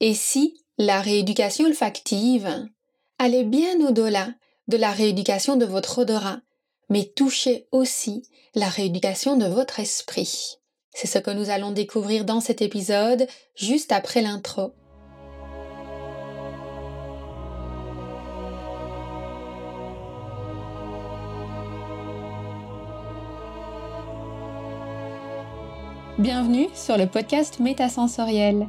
Et si la rééducation olfactive allait bien au-delà de la rééducation de votre odorat, mais touchait aussi la rééducation de votre esprit? C'est ce que nous allons découvrir dans cet épisode, juste après l'intro. Bienvenue sur le podcast Métasensoriel,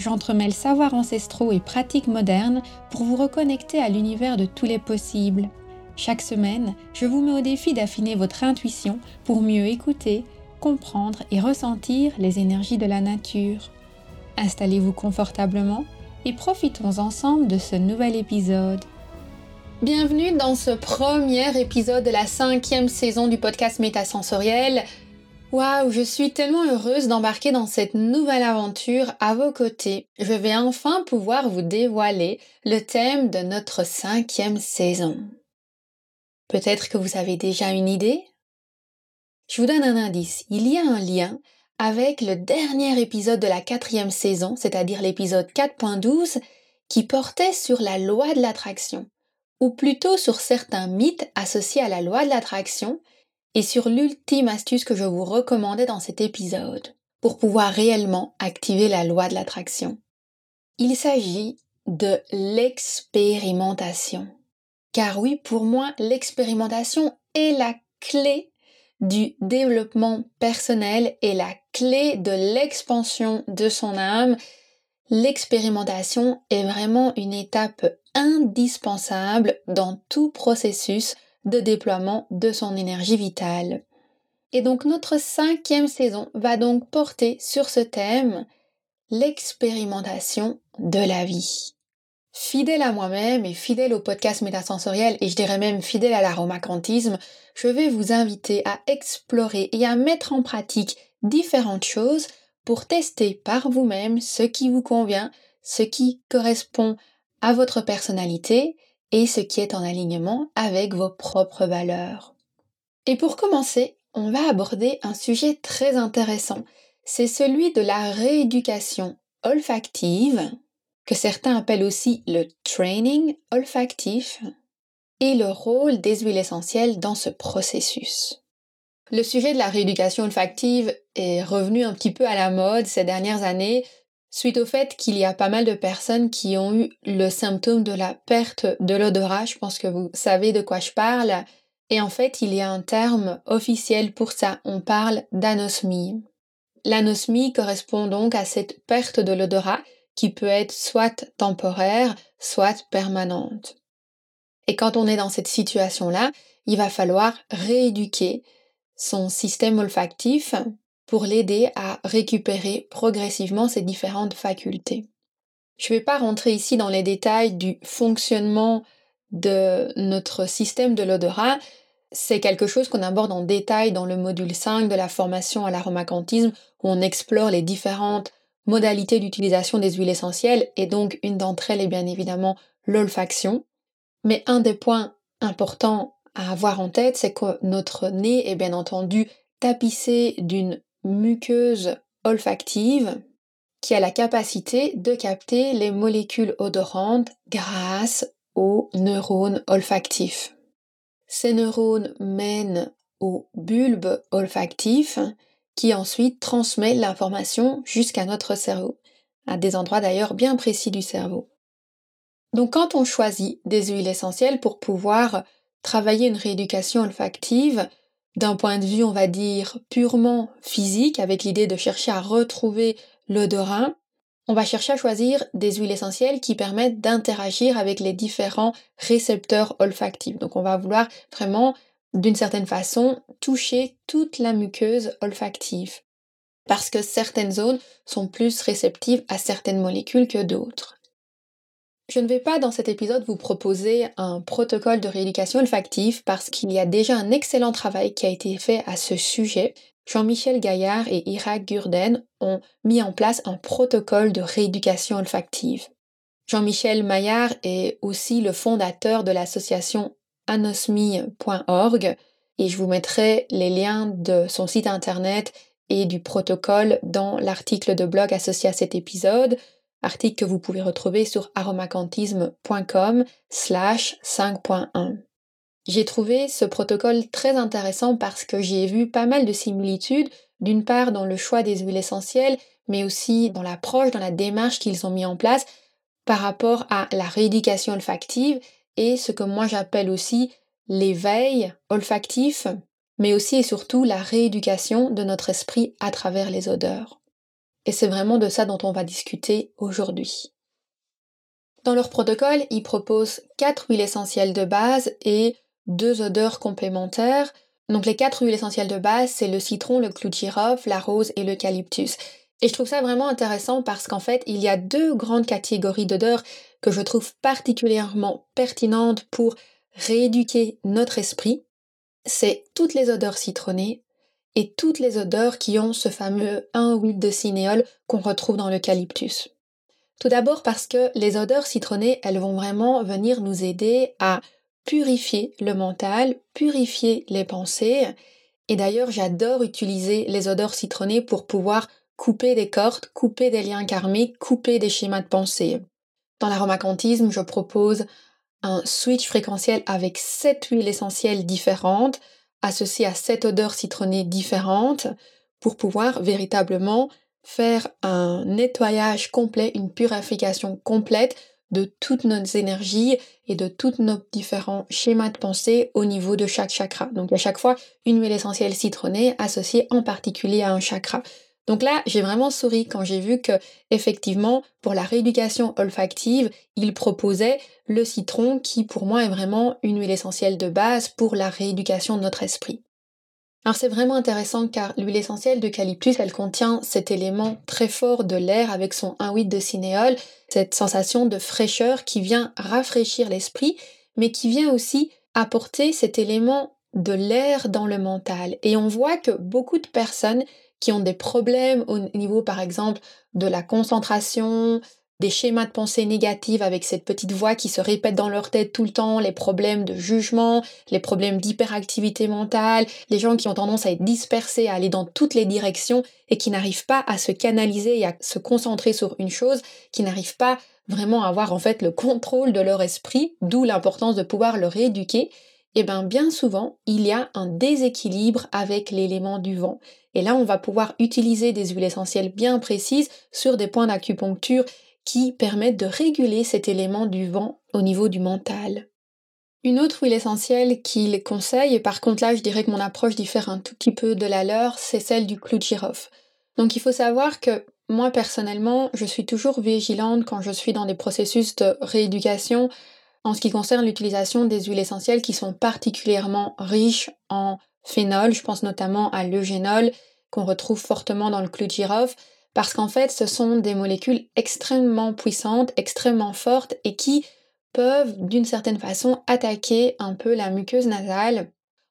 j'entremêle savoirs ancestraux et pratiques modernes pour vous reconnecter à l'univers de tous les possibles. Chaque semaine, je vous mets au défi d'affiner votre intuition pour mieux écouter, comprendre et ressentir les énergies de la nature. Installez-vous confortablement et profitons ensemble de ce nouvel épisode. Bienvenue dans ce premier épisode de la cinquième saison du podcast Métasensoriel. Waouh, je suis tellement heureuse d'embarquer dans cette nouvelle aventure à vos côtés. Je vais enfin pouvoir vous dévoiler le thème de notre cinquième saison. Peut-être que vous avez déjà une idée? Je vous donne un indice. Il y a un lien avec le dernier épisode de la quatrième saison, c'est-à-dire l'épisode 4.12, qui portait sur la loi de l'attraction, ou plutôt sur certains mythes associés à la loi de l'attraction et sur l'ultime astuce que je vous recommandais dans cet épisode pour pouvoir réellement activer la loi de l'attraction. Il s'agit de l'expérimentation. Car oui, pour moi, l'expérimentation est la clé du développement personnel et la clé de l'expansion de son âme. L'expérimentation est vraiment une étape indispensable dans tout processus de déploiement de son énergie vitale. Et donc notre cinquième saison va donc porter sur ce thème, l'expérimentation de la vie. Fidèle à moi-même et fidèle au podcast métasensoriel et je dirais même fidèle à l'aromacantisme, je vais vous inviter à explorer et à mettre en pratique différentes choses pour tester par vous-même ce qui vous convient, ce qui correspond à votre personnalité et ce qui est en alignement avec vos propres valeurs. Et pour commencer, on va aborder un sujet très intéressant. C'est celui de la rééducation olfactive, que certains appellent aussi le training olfactif, et le rôle des huiles essentielles dans ce processus. Le sujet de la rééducation olfactive est revenu un petit peu à la mode ces dernières années, suite au fait qu'il y a pas mal de personnes qui ont eu le symptôme de la perte de l'odorat. Je pense que vous savez de quoi je parle. Et en fait, il y a un terme officiel pour ça. On parle d'anosmie. L'anosmie correspond donc à cette perte de l'odorat qui peut être soit temporaire, soit permanente. Et quand on est dans cette situation-là, il va falloir rééduquer son système olfactif pour l'aider à récupérer progressivement ses différentes facultés. Je ne vais pas rentrer ici dans les détails du fonctionnement de notre système de l'odorat. C'est quelque chose qu'on aborde en détail dans le module 5 de la formation à l'aromacantisme où on explore les différentes modalités d'utilisation des huiles essentielles et donc une d'entre elles est bien évidemment l'olfaction. Mais un des points importants à avoir en tête, c'est que notre nez est bien entendu tapissé d'une muqueuse olfactive qui a la capacité de capter les molécules odorantes grâce aux neurones olfactifs. Ces neurones mènent au bulbe olfactif qui ensuite transmet l'information jusqu'à notre cerveau, à des endroits d'ailleurs bien précis du cerveau. Donc quand on choisit des huiles essentielles pour pouvoir travailler une rééducation olfactive, d'un point de vue, on va dire, purement physique, avec l'idée de chercher à retrouver l'odorat, on va chercher à choisir des huiles essentielles qui permettent d'interagir avec les différents récepteurs olfactifs. Donc on va vouloir vraiment, d'une certaine façon, toucher toute la muqueuse olfactive. Parce que certaines zones sont plus réceptives à certaines molécules que d'autres. Je ne vais pas dans cet épisode vous proposer un protocole de rééducation olfactive parce qu'il y a déjà un excellent travail qui a été fait à ce sujet. Jean-Michel Gaillard et Irak Gurden ont mis en place un protocole de rééducation olfactive. Jean-Michel Maillard est aussi le fondateur de l'association anosmi.org et je vous mettrai les liens de son site internet et du protocole dans l'article de blog associé à cet épisode article que vous pouvez retrouver sur aromacantisme.com slash 5.1. J'ai trouvé ce protocole très intéressant parce que j'ai vu pas mal de similitudes, d'une part dans le choix des huiles essentielles, mais aussi dans l'approche, dans la démarche qu'ils ont mis en place par rapport à la rééducation olfactive et ce que moi j'appelle aussi l'éveil olfactif, mais aussi et surtout la rééducation de notre esprit à travers les odeurs. Et c'est vraiment de ça dont on va discuter aujourd'hui. Dans leur protocole, ils proposent quatre huiles essentielles de base et deux odeurs complémentaires. Donc les quatre huiles essentielles de base, c'est le citron, le clou de girofle, la rose et l'eucalyptus. Et je trouve ça vraiment intéressant parce qu'en fait, il y a deux grandes catégories d'odeurs que je trouve particulièrement pertinentes pour rééduquer notre esprit. C'est toutes les odeurs citronnées, et toutes les odeurs qui ont ce fameux 1,8 de cinéole qu'on retrouve dans l'eucalyptus. Tout d'abord parce que les odeurs citronnées, elles vont vraiment venir nous aider à purifier le mental, purifier les pensées. Et d'ailleurs, j'adore utiliser les odeurs citronnées pour pouvoir couper des cordes, couper des liens karmiques, couper des schémas de pensée. Dans l'aromacantisme, je propose un switch fréquentiel avec sept huiles essentielles différentes associé à sept odeurs citronnées différentes pour pouvoir véritablement faire un nettoyage complet, une purification complète de toutes nos énergies et de tous nos différents schémas de pensée au niveau de chaque chakra. Donc à chaque fois une huile essentielle citronnée associée en particulier à un chakra. Donc là, j'ai vraiment souri quand j'ai vu que, effectivement, pour la rééducation olfactive, il proposait le citron qui, pour moi, est vraiment une huile essentielle de base pour la rééducation de notre esprit. Alors c'est vraiment intéressant car l'huile essentielle d'eucalyptus, elle contient cet élément très fort de l'air avec son 1,8 de cinéole, cette sensation de fraîcheur qui vient rafraîchir l'esprit, mais qui vient aussi apporter cet élément de l'air dans le mental. Et on voit que beaucoup de personnes qui ont des problèmes au niveau, par exemple, de la concentration, des schémas de pensée négatifs avec cette petite voix qui se répète dans leur tête tout le temps, les problèmes de jugement, les problèmes d'hyperactivité mentale, les gens qui ont tendance à être dispersés, à aller dans toutes les directions et qui n'arrivent pas à se canaliser et à se concentrer sur une chose, qui n'arrivent pas vraiment à avoir en fait le contrôle de leur esprit, d'où l'importance de pouvoir le rééduquer eh bien bien souvent, il y a un déséquilibre avec l'élément du vent. Et là, on va pouvoir utiliser des huiles essentielles bien précises sur des points d'acupuncture qui permettent de réguler cet élément du vent au niveau du mental. Une autre huile essentielle qu'il conseille, et par contre là je dirais que mon approche diffère un tout petit peu de la leur, c'est celle du clou de girofle. Donc il faut savoir que moi personnellement, je suis toujours vigilante quand je suis dans des processus de rééducation en ce qui concerne l'utilisation des huiles essentielles qui sont particulièrement riches en phénol, je pense notamment à l'eugénol qu'on retrouve fortement dans le clou de girofle, parce qu'en fait ce sont des molécules extrêmement puissantes, extrêmement fortes et qui peuvent d'une certaine façon attaquer un peu la muqueuse nasale.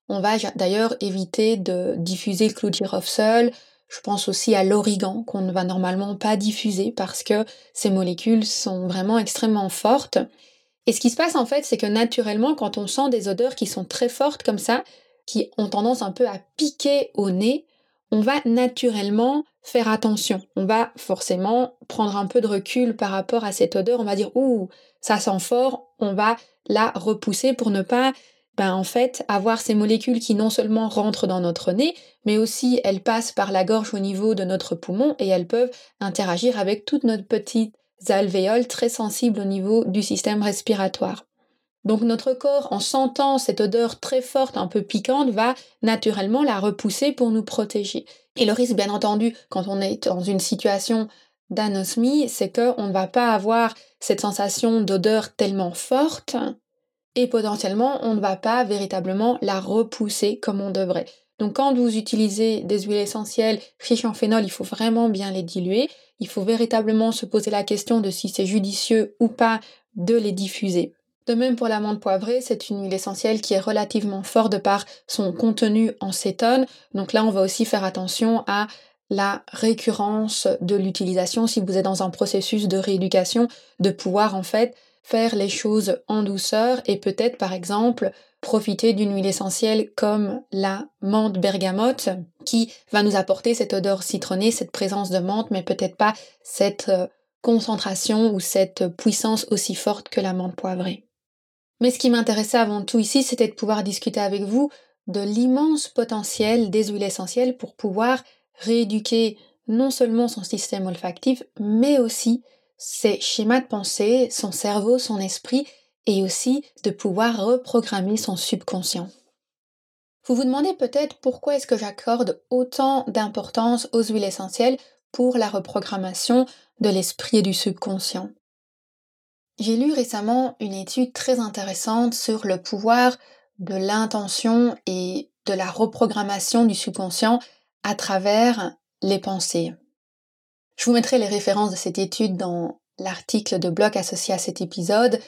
On va d'ailleurs éviter de diffuser le clou de girofle seul. Je pense aussi à l'origan qu'on ne va normalement pas diffuser parce que ces molécules sont vraiment extrêmement fortes. Et ce qui se passe en fait, c'est que naturellement, quand on sent des odeurs qui sont très fortes comme ça, qui ont tendance un peu à piquer au nez, on va naturellement faire attention. On va forcément prendre un peu de recul par rapport à cette odeur. On va dire, ouh, ça sent fort, on va la repousser pour ne pas, ben, en fait, avoir ces molécules qui non seulement rentrent dans notre nez, mais aussi elles passent par la gorge au niveau de notre poumon et elles peuvent interagir avec toute notre petite alvéoles très sensibles au niveau du système respiratoire. Donc notre corps, en sentant cette odeur très forte, un peu piquante, va naturellement la repousser pour nous protéger. Et le risque, bien entendu, quand on est dans une situation d'anosmie, c'est qu'on ne va pas avoir cette sensation d'odeur tellement forte et potentiellement on ne va pas véritablement la repousser comme on devrait. Donc quand vous utilisez des huiles essentielles riches en phénol, il faut vraiment bien les diluer. Il faut véritablement se poser la question de si c'est judicieux ou pas de les diffuser. De même pour l'amande poivrée, c'est une huile essentielle qui est relativement forte de par son contenu en cétone. Donc là, on va aussi faire attention à la récurrence de l'utilisation si vous êtes dans un processus de rééducation, de pouvoir en fait faire les choses en douceur et peut-être par exemple profiter d'une huile essentielle comme la menthe bergamote qui va nous apporter cette odeur citronnée, cette présence de menthe, mais peut-être pas cette euh, concentration ou cette puissance aussi forte que la menthe poivrée. Mais ce qui m'intéressait avant tout ici, c'était de pouvoir discuter avec vous de l'immense potentiel des huiles essentielles pour pouvoir rééduquer non seulement son système olfactif, mais aussi ses schémas de pensée, son cerveau, son esprit, et aussi de pouvoir reprogrammer son subconscient. Vous vous demandez peut-être pourquoi est-ce que j'accorde autant d'importance aux huiles essentielles pour la reprogrammation de l'esprit et du subconscient. J'ai lu récemment une étude très intéressante sur le pouvoir de l'intention et de la reprogrammation du subconscient à travers les pensées. Je vous mettrai les références de cette étude dans l'article de blog associé à cet épisode,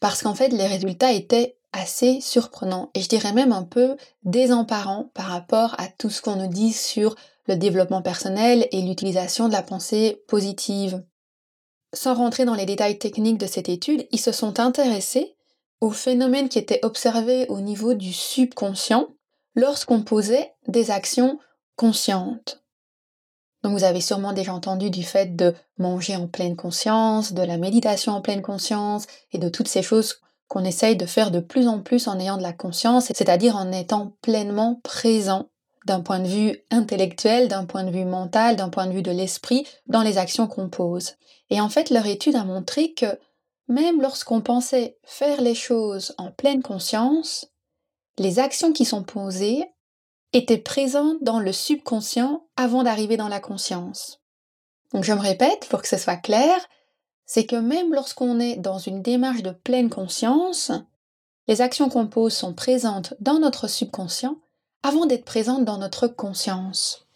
parce qu'en fait les résultats étaient assez surprenants et je dirais même un peu désemparants par rapport à tout ce qu'on nous dit sur le développement personnel et l'utilisation de la pensée positive. Sans rentrer dans les détails techniques de cette étude, ils se sont intéressés aux phénomènes qui étaient observés au niveau du subconscient lorsqu'on posait des actions consciente. Donc vous avez sûrement déjà entendu du fait de manger en pleine conscience, de la méditation en pleine conscience et de toutes ces choses qu'on essaye de faire de plus en plus en ayant de la conscience, c'est-à-dire en étant pleinement présent d'un point de vue intellectuel, d'un point de vue mental, d'un point de vue de l'esprit, dans les actions qu'on pose. Et en fait, leur étude a montré que même lorsqu'on pensait faire les choses en pleine conscience, les actions qui sont posées était présent dans le subconscient avant d'arriver dans la conscience. Donc je me répète pour que ce soit clair, c'est que même lorsqu'on est dans une démarche de pleine conscience, les actions qu'on pose sont présentes dans notre subconscient avant d'être présentes dans notre conscience.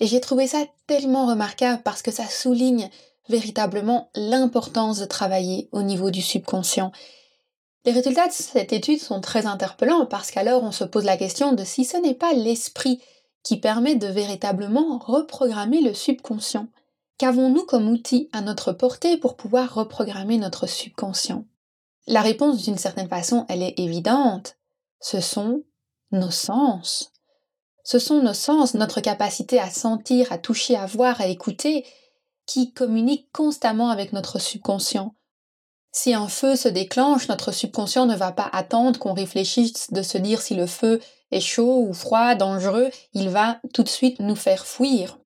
Et j'ai trouvé ça tellement remarquable parce que ça souligne véritablement l'importance de travailler au niveau du subconscient les résultats de cette étude sont très interpellants parce qu'alors on se pose la question de si ce n'est pas l'esprit qui permet de véritablement reprogrammer le subconscient. Qu'avons-nous comme outil à notre portée pour pouvoir reprogrammer notre subconscient? La réponse d'une certaine façon, elle est évidente. Ce sont nos sens. Ce sont nos sens, notre capacité à sentir, à toucher, à voir, à écouter, qui communiquent constamment avec notre subconscient. Si un feu se déclenche, notre subconscient ne va pas attendre qu'on réfléchisse de se dire si le feu est chaud ou froid, dangereux, il va tout de suite nous faire fuir,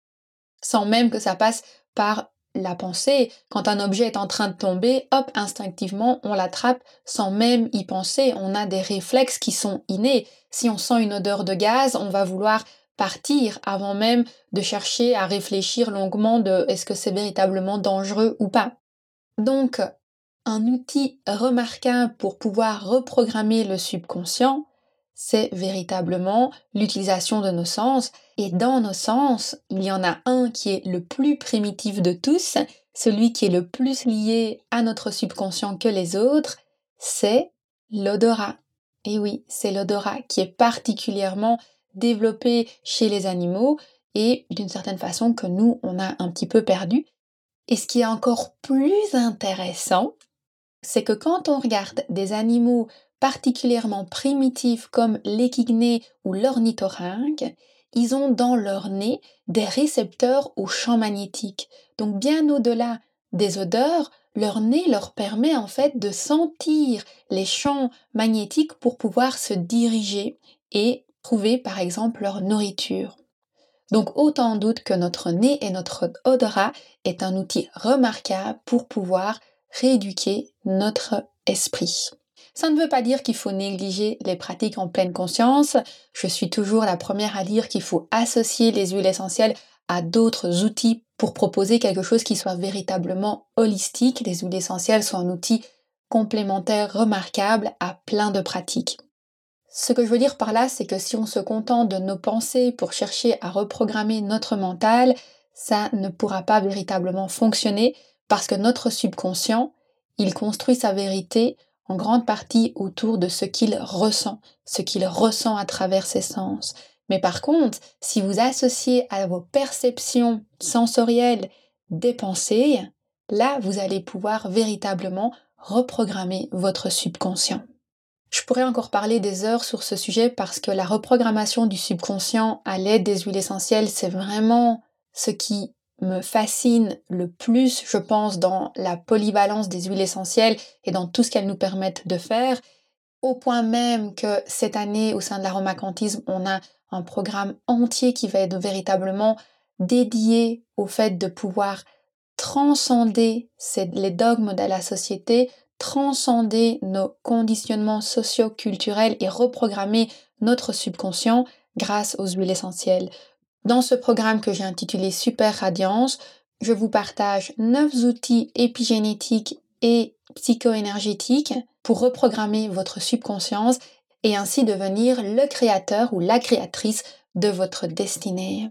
sans même que ça passe par la pensée. Quand un objet est en train de tomber, hop, instinctivement, on l'attrape sans même y penser. On a des réflexes qui sont innés. Si on sent une odeur de gaz, on va vouloir partir avant même de chercher à réfléchir longuement de est-ce que c'est véritablement dangereux ou pas. Donc, un outil remarquable pour pouvoir reprogrammer le subconscient, c'est véritablement l'utilisation de nos sens. Et dans nos sens, il y en a un qui est le plus primitif de tous, celui qui est le plus lié à notre subconscient que les autres, c'est l'odorat. Et oui, c'est l'odorat qui est particulièrement développé chez les animaux et d'une certaine façon que nous, on a un petit peu perdu. Et ce qui est encore plus intéressant, c'est que quand on regarde des animaux particulièrement primitifs comme l'échigné ou l'ornithorynque, ils ont dans leur nez des récepteurs au champ magnétique. Donc bien au-delà des odeurs, leur nez leur permet en fait de sentir les champs magnétiques pour pouvoir se diriger et trouver par exemple leur nourriture. Donc autant doute que notre nez et notre odorat est un outil remarquable pour pouvoir rééduquer notre esprit. Ça ne veut pas dire qu'il faut négliger les pratiques en pleine conscience. Je suis toujours la première à dire qu'il faut associer les huiles essentielles à d'autres outils pour proposer quelque chose qui soit véritablement holistique. Les huiles essentielles sont un outil complémentaire remarquable à plein de pratiques. Ce que je veux dire par là, c'est que si on se contente de nos pensées pour chercher à reprogrammer notre mental, ça ne pourra pas véritablement fonctionner parce que notre subconscient, il construit sa vérité en grande partie autour de ce qu'il ressent, ce qu'il ressent à travers ses sens. Mais par contre, si vous associez à vos perceptions sensorielles des pensées, là, vous allez pouvoir véritablement reprogrammer votre subconscient. Je pourrais encore parler des heures sur ce sujet parce que la reprogrammation du subconscient à l'aide des huiles essentielles, c'est vraiment ce qui me fascine le plus, je pense, dans la polyvalence des huiles essentielles et dans tout ce qu'elles nous permettent de faire, au point même que cette année, au sein de l'aromacantisme, on a un programme entier qui va être véritablement dédié au fait de pouvoir transcender les dogmes de la société, transcender nos conditionnements socio-culturels et reprogrammer notre subconscient grâce aux huiles essentielles. Dans ce programme que j'ai intitulé Super Radiance, je vous partage 9 outils épigénétiques et psycho-énergétiques pour reprogrammer votre subconscience et ainsi devenir le créateur ou la créatrice de votre destinée.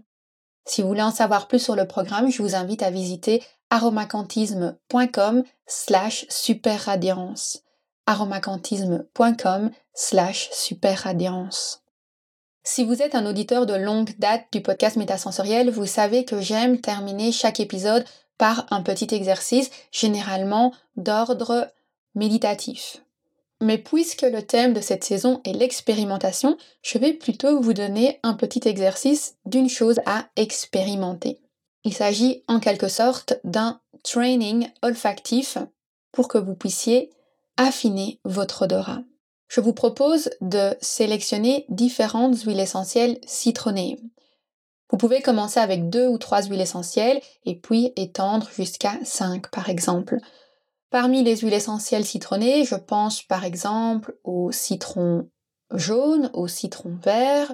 Si vous voulez en savoir plus sur le programme, je vous invite à visiter aromacantisme.com slash superradiance aromacantisme.com slash superradiance si vous êtes un auditeur de longue date du podcast Métasensoriel, vous savez que j'aime terminer chaque épisode par un petit exercice, généralement d'ordre méditatif. Mais puisque le thème de cette saison est l'expérimentation, je vais plutôt vous donner un petit exercice d'une chose à expérimenter. Il s'agit en quelque sorte d'un training olfactif pour que vous puissiez affiner votre odorat je vous propose de sélectionner différentes huiles essentielles citronnées. Vous pouvez commencer avec deux ou trois huiles essentielles et puis étendre jusqu'à cinq par exemple. Parmi les huiles essentielles citronnées, je pense par exemple au citron jaune, au citron vert,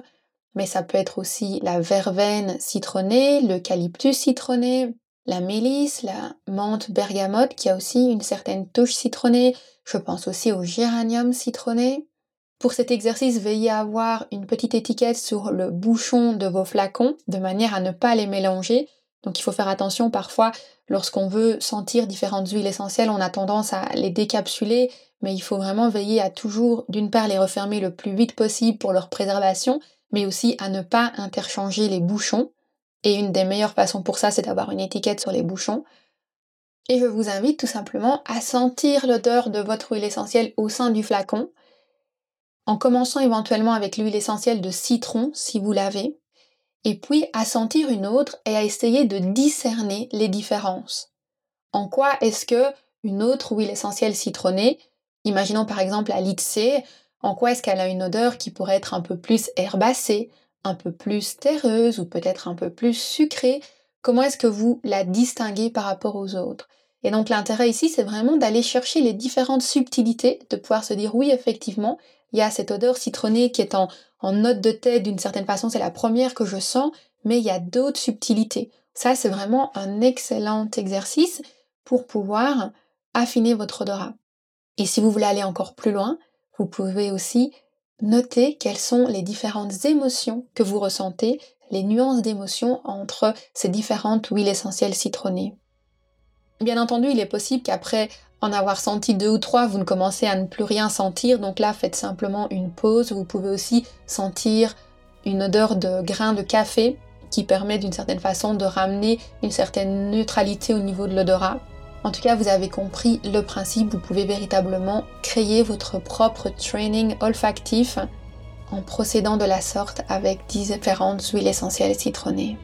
mais ça peut être aussi la verveine citronnée, l'eucalyptus citronné, la mélisse, la menthe bergamote qui a aussi une certaine touche citronnée, je pense aussi au géranium citronné. Pour cet exercice, veillez à avoir une petite étiquette sur le bouchon de vos flacons, de manière à ne pas les mélanger. Donc il faut faire attention parfois, lorsqu'on veut sentir différentes huiles essentielles, on a tendance à les décapsuler, mais il faut vraiment veiller à toujours, d'une part, les refermer le plus vite possible pour leur préservation, mais aussi à ne pas interchanger les bouchons. Et une des meilleures façons pour ça, c'est d'avoir une étiquette sur les bouchons. Et je vous invite tout simplement à sentir l'odeur de votre huile essentielle au sein du flacon, en commençant éventuellement avec l'huile essentielle de citron si vous l'avez, et puis à sentir une autre et à essayer de discerner les différences. En quoi est-ce que une autre huile essentielle citronnée, imaginons par exemple la C, en quoi est-ce qu'elle a une odeur qui pourrait être un peu plus herbacée, un peu plus terreuse ou peut-être un peu plus sucrée Comment est-ce que vous la distinguez par rapport aux autres? Et donc l'intérêt ici, c'est vraiment d'aller chercher les différentes subtilités, de pouvoir se dire oui, effectivement, il y a cette odeur citronnée qui est en, en note de tête d'une certaine façon, c'est la première que je sens, mais il y a d'autres subtilités. Ça, c'est vraiment un excellent exercice pour pouvoir affiner votre odorat. Et si vous voulez aller encore plus loin, vous pouvez aussi noter quelles sont les différentes émotions que vous ressentez les nuances d'émotions entre ces différentes huiles essentielles citronnées. Bien entendu, il est possible qu'après en avoir senti deux ou trois, vous ne commencez à ne plus rien sentir, donc là faites simplement une pause. Vous pouvez aussi sentir une odeur de grain de café qui permet d'une certaine façon de ramener une certaine neutralité au niveau de l'odorat. En tout cas, vous avez compris le principe, vous pouvez véritablement créer votre propre training olfactif en procédant de la sorte avec différentes huiles essentielles citronnées.